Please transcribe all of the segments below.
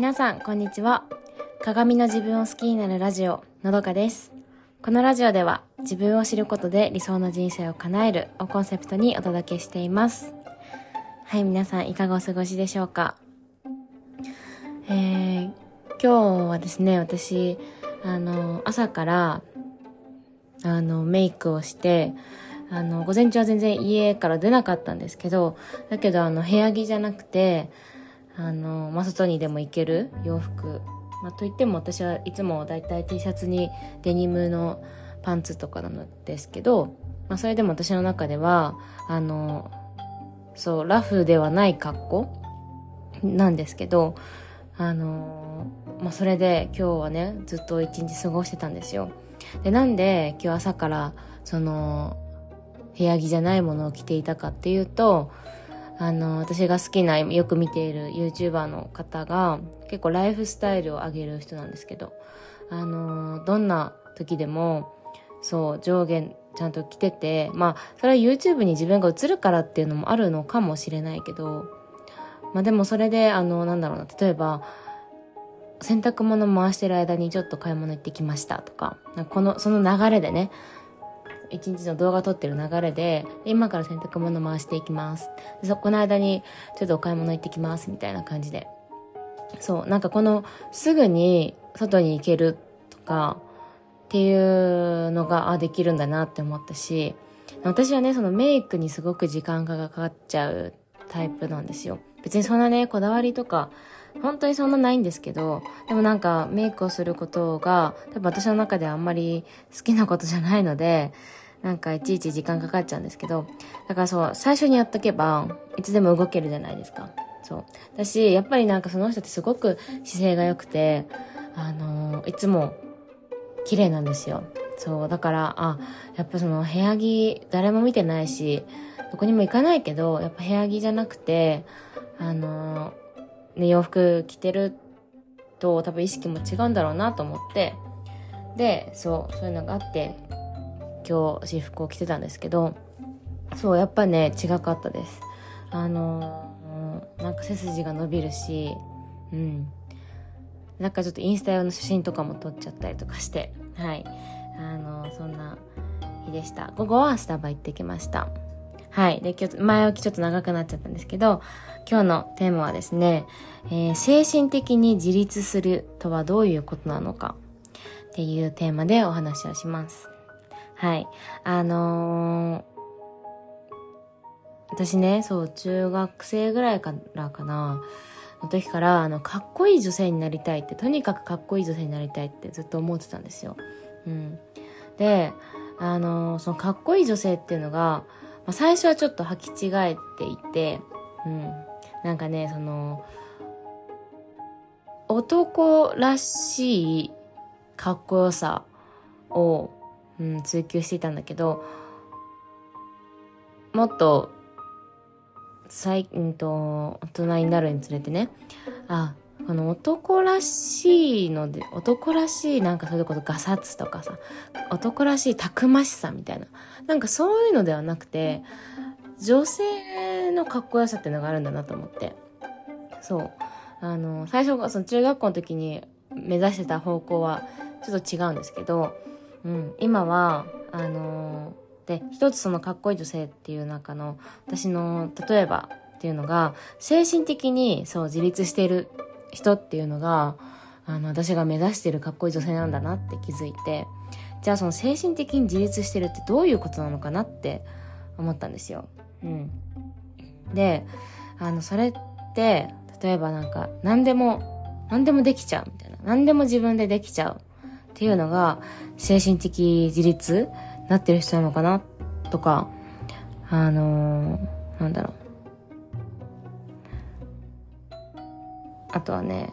皆さんこんにちは。鏡の自分を好きになるラジオのどかです。このラジオでは自分を知ることで理想の人生を叶えるをコンセプトにお届けしています。はい皆さんいかがお過ごしでしょうか？えー、今日はですね私あの朝からあのメイクをしてあの午前中は全然家から出なかったんですけどだけどあの部屋着じゃなくてあの、まあ、外にでも行ける洋服。まあ、といっても私はいつもだいたい T シャツにデニムのパンツとかなのですけど、まあ、それでも私の中では、あの、そう、ラフではない格好なんですけど、あの、まあ、それで今日はね、ずっと一日過ごしてたんですよ。で、なんで今日朝から、その、部屋着じゃないものを着ていたかっていうと、あの、私が好きな、よく見ている YouTuber の方が、結構ライフスタイルを上げる人なんですけど、あの、どんな時でも、そう、上下ちゃんと着てて、まあ、それは YouTube に自分が映るからっていうのもあるのかもしれないけど、まあでもそれで、あの、なんだろうな、例えば、洗濯物回してる間にちょっと買い物行ってきましたとか、この、その流れでね、一日の動画撮ってる流れで、今から洗濯物回していきます。そこの間に、ちょっとお買い物行ってきます、みたいな感じで。そう、なんかこの、すぐに外に行けるとか、っていうのが、あ、できるんだなって思ったし、私はね、そのメイクにすごく時間がかかっちゃうタイプなんですよ。別にそんなね、こだわりとか、本当にそんなないんですけど、でもなんかメイクをすることが、多分私の中ではあんまり好きなことじゃないので、なんかいちいち時間かかっちゃうんですけど、だからそう、最初にやっとけば、いつでも動けるじゃないですか。そう。だし、やっぱりなんかその人ってすごく姿勢が良くて、あのー、いつも綺麗なんですよ。そう。だから、あ、やっぱその部屋着、誰も見てないし、どこにも行かないけど、やっぱ部屋着じゃなくて、あのー、ね、洋服着てると多分意識も違うんだろうなと思って、で、そう、そういうのがあって、今日私服を着てたんですけどそうやっぱね違かったです。あのー、なんか背筋が伸びるしうん。なんかちょっとインスタ用の写真とかも撮っちゃったりとかしてはい。あのー、そんな日でした。午後はスタバ行ってきました。はいで今日前置きちょっと長くなっちゃったんですけど今日のテーマはですね、えー、精神的に自立するとはどういうことなのかっていうテーマでお話をしますはい。あのー、私ね、そう、中学生ぐらいからかな、の時から、あの、かっこいい女性になりたいって、とにかくかっこいい女性になりたいってずっと思ってたんですよ。うん。で、あのー、そのかっこいい女性っていうのが、まあ、最初はちょっと履き違えていて、うん。なんかね、その、男らしいかっこよさをうん、追求していたんだけどもっと最、うんと、大人になるにつれてねあこの男らしいので男らしいなんかそれこそガサツとかさ男らしいたくましさみたいななんかそういうのではなくて女性のかっこよさっていうのがあるんだなと思って。そう。あの最初その中学校の時に目指してた方向はちょっと違うんですけどうん、今はあの、で一つそのかっこいい女性っていう中の私の例えばっていうのが精神的にそう自立してる人っていうのがあの私が目指してるかっこいい女性なんだなって気づいてじゃあその精神的に自立してるってどういうことなのかなって思ったんですよ。うん、であのそれって例えばなんか何でも何でもできちゃうみたいな何でも自分でできちゃうっていうのが精神的自立なってる人なのかなとか、あのー、なんだろう。あとはね、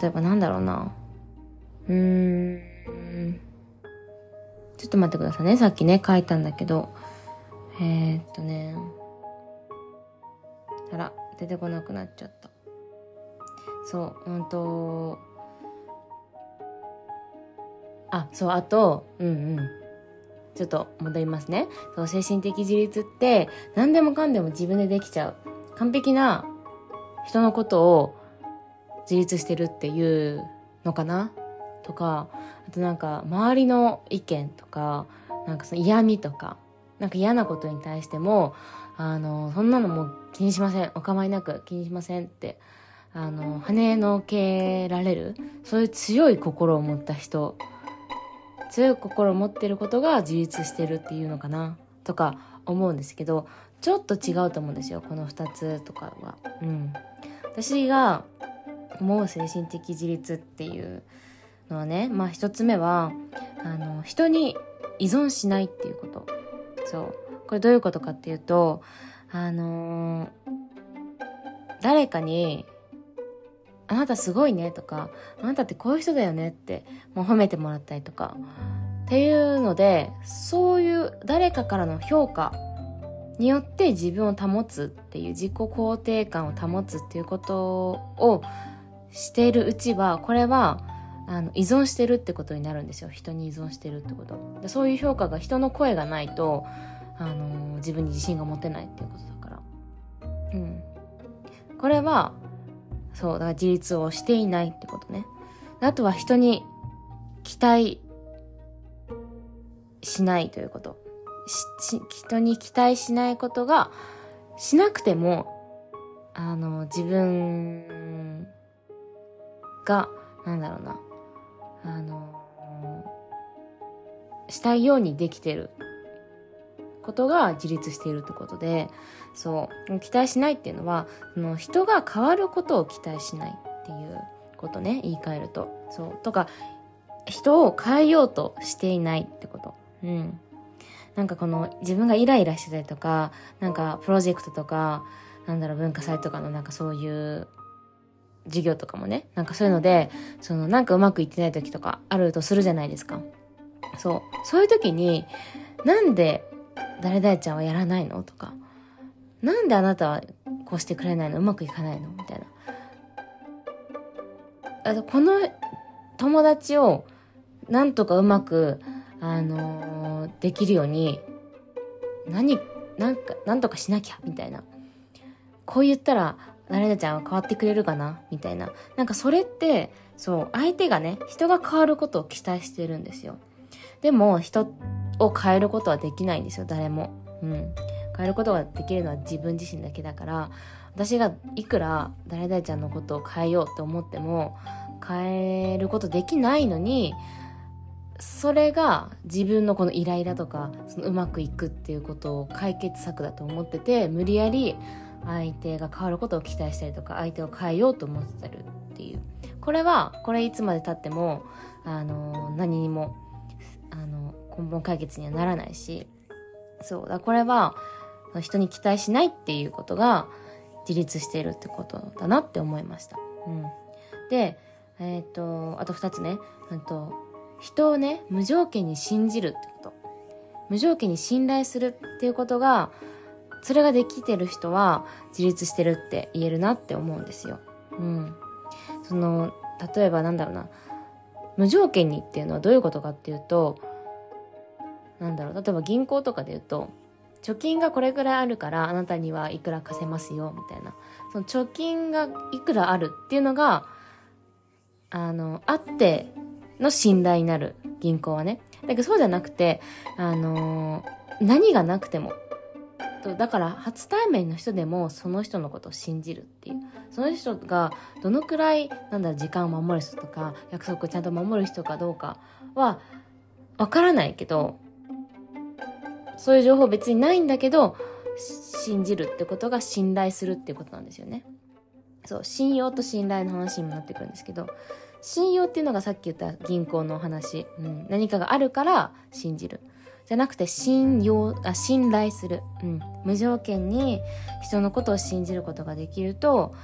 例えばなんだろうな。うーん。ちょっと待ってくださいね。さっきね、書いたんだけど。えー、っとね。あら、出てこなくなっちゃった。そう、うんと、あ、そう、あと、うんうん。ちょっと戻りますね。そう、精神的自立って、何でもかんでも自分でできちゃう。完璧な人のことを自立してるっていうのかな？とかあとなんか周りの意見とかなんかその嫌味とかなんか嫌なことに対してもあのそんなのもう気にしません。お構いなく気にしませんってあの跳ねのけられるそういう強い心を持った人強い心を持ってることが自立してるっていうのかな？とか思うんですけどちょっと違うと思うんですよ。この2つとかは。うん、私が思う精神的自立っていうのはねまあ1つ目はあの人に依存しないっていうこと。そう。これどういうことかっていうとあのー、誰かにあなたすごいねとか、あなたってこういう人だよねって、もう褒めてもらったりとか、っていうので、そういう誰かからの評価によって自分を保つっていう自己肯定感を保つっていうことをしているうちは、これは、あの依存してるってことになるんですよ人に依存してるってことでそういう評価が人の声がないと、あの自分に自信が持てないっていうことだからうんこれはそう、だから自立をしていないってことね。あとは人に期待しないということ。人に期待しないことがしなくても、あの、自分が、なんだろうな、あの、したいようにできてることが自立しているってことで、そう、期待しないっていうのは、その人が変わることを期待しないっていうことね、言い換えると。そう。とか、人を変えようとしていないってこと。うん。なんかこの自分がイライラしてたりとか、なんかプロジェクトとか、なんだろう、文化祭とかのなんかそういう授業とかもね、なんかそういうので、そのなんかうまくいってない時とかあるとするじゃないですか。そう。そういう時に、なんで誰々ちゃんはやらないのとか、なんであなたはこうしてくれないのうまくいかないのみたいな。あと、この友達をなんとかうまく、あのー、できるように、何、なんか、なんとかしなきゃ、みたいな。こう言ったら、誰々ちゃんは変わってくれるかな？みたいな。なんかそれって、そう、相手がね、人が変わることを期待してるんですよ。でも、人を変えることはできないんですよ誰も、うん、変えることができるのは自分自身だけだから私がいくら誰々ちゃんのことを変えようって思っても変えることできないのにそれが自分のこのイライラとかそのうまくいくっていうことを解決策だと思ってて無理やり相手が変わることを期待したりとか相手を変えようと思ってるっていうこれはこれいつまでたってもあの何にもあの根本解決にはならないし、そうだ、これは人に期待しないっていうことが自立しているってことだなって思いました。うん。で、えっ、ー、と、あと二つね、うんと、人をね、無条件に信じるってこと。無条件に信頼するっていうことが、それができてる人は自立してるって言えるなって思うんですよ。うん。その、例えばなんだろうな、無条件にっていうのはどういうことかっていうと、なんだろう例えば銀行とかで言うと貯金がこれぐらいあるからあなたにはいくら貸せますよみたいなその貯金がいくらあるっていうのがあのあっての信頼になる銀行はねだけどそうじゃなくてあの何がなくてもだから初対面の人でもその人のことを信じるっていうその人がどのくらいなんだ時間を守る人とか約束をちゃんと守る人かどうかはわからないけどそういう情報別にないんだけど、信じるってことが信頼するっていうことなんですよね。そう、信用と信頼の話にもなってくるんですけど、信用っていうのがさっき言った銀行の話、うん、何かがあるから信じる。じゃなくて信用、あ、信頼する。うん。無条件に人のことを信じることができると、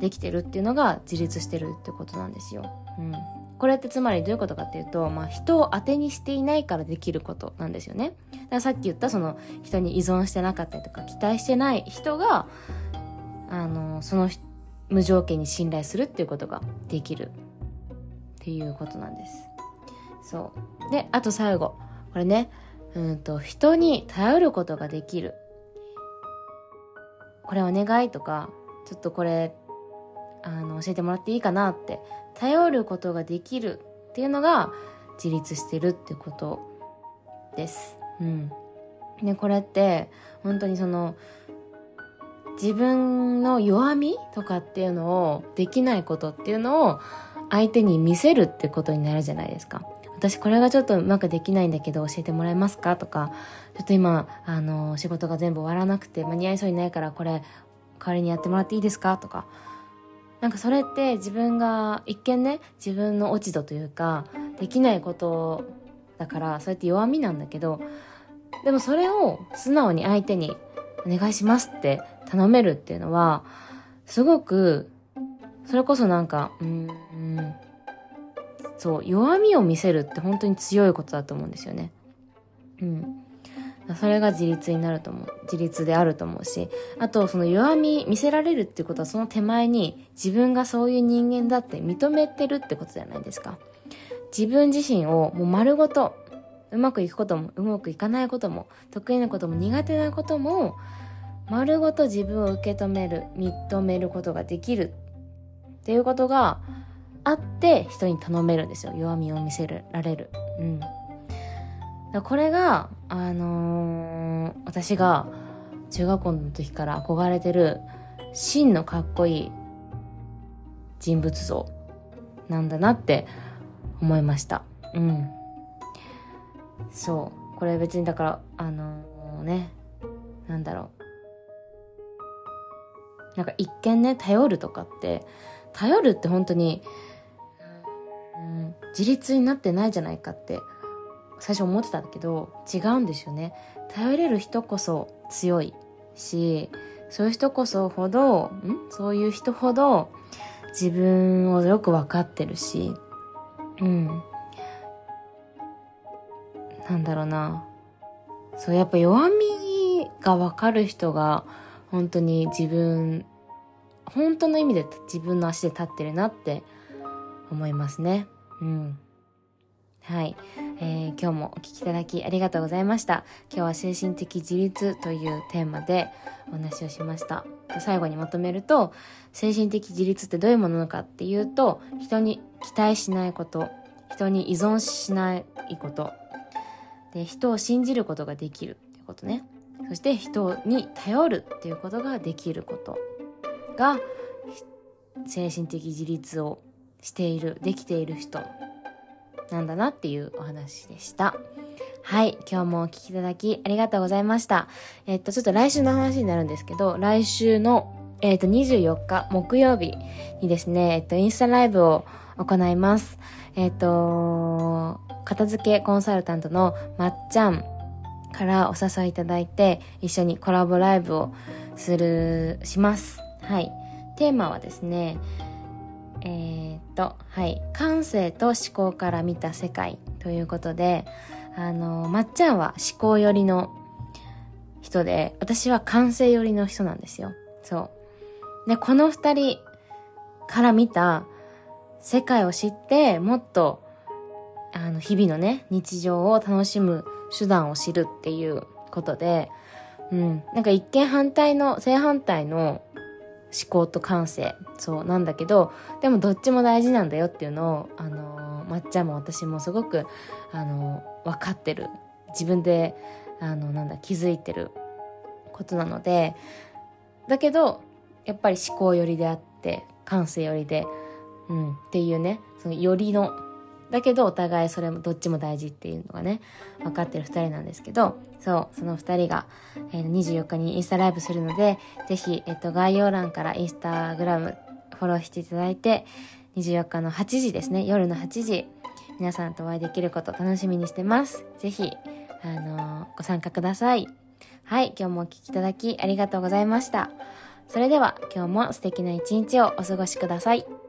できてるっていうのが自立してるってことなんですよ。うん。これってつまりどういうことかっていうと、まあ、人を当てにしていないからできることなんですよね。だからさっき言ったその人に依存してなかったりとか期待してない人が、あの、その無条件に信頼するっていうことができるっていうことなんです。そう。で、あと最後。これね、うんと、人に頼ることができる。これお願いとか、ちょっとこれあの教えてもらっていいかなって頼ることができるっていうのが自立してるってことです。うん。で、これって本当にその自分の弱みとかっていうのをできないことっていうのを相手に見せるってことになるじゃないですか。私これがちょっとうまくできないんだけど教えてもらえますか？とか、ちょっと今、あの、仕事が全部終わらなくて間に合いそうにないからこれ代わりにやってもらっていいですか？とか。なんかそれって自分が一見ね、自分の落ち度というか、できないことだから、それって弱みなんだけど、でもそれを素直に相手にお願いしますって頼めるっていうのは、すごく、それこそなんか、うん、そう、弱みを見せるって本当に強いことだと思うんですよね。うん。それが自立になると思う。自立であると思うし。あと、その弱み見せられるっていうことはその手前に自分がそういう人間だって認めてるってことじゃないですか。自分自身をもう丸ごと、うまくいくことも、うまくいかないことも、得意なことも苦手なことも、丸ごと自分を受け止める、認めることができるっていうことがあって人に頼めるんですよ。弱みを見せられる。うん。これが、あのー、私が中学校の時から憧れてる真のかっこいい人物像なんだなって思いました。うん。そう。これ別にだから、あのー、ね、なんだろう。なんか一見ね、頼るとかって、頼るって本当に、うん、自立になってないじゃないかって最初思ってたんだけど違うんですよね。頼れる人こそ強いしそういう人こそほどんそういう人ほど自分をよく分かってるしうん。なんだろうな。そうやっぱ弱みが分かる人が本当に自分本当の意味で自分の足で立ってるなって思いますね。うん。はい、えー、今日もお聴きいただきありがとうございました。今日は精神的自立というテーマでお話をしました。最後にまとめると、精神的自立ってどういうものなのかっていうと、人に期待しないこと、人に依存しないこと、で人を信じることができるっていうことね。そして人に頼るっていうことができることが精神的自立をしている、できている人なんだなっていうお話でした。はい。今日もお聴きいただきありがとうございました。えっと、ちょっと来週の話になるんですけど、来週の、えっと、24日木曜日にですね、えっと、インスタライブを行います。えっと、片付けコンサルタントのまっちゃんからお誘いいただいて、一緒にコラボライブをする、します。はい。テーマはですね、えー、っと、はい。感性と思考から見た世界ということで、あの、まっちゃんは思考寄りの人で、私は感性寄りの人なんですよ。そう。で、この二人から見た世界を知って、もっと、あの、日々のね、日常を楽しむ手段を知るっていうことで、うん。なんか一見反対の、正反対の思考と感性。そうなんだけどでもどっちも大事なんだよっていうのをあのー、まっちゃんも私もすごくあの、分かってる。自分であのなんだ気づいてることなので。だけどやっぱり思考寄りであって感性寄りで、うん、っていうねその寄りのだけどお互いそれもどっちも大事っていうのがね分かってる2人なんですけどそうその2人が、えー、24日にインスタライブするのでぜひ、えっと、概要欄からインスタグラムフォローしていただいて24日の8時ですね夜の8時皆さんとお会いできること楽しみにしてます。ぜひあのー、ご参加ください。はい今日もお聴きいただきありがとうございました。それでは今日も素敵な一日をお過ごしください。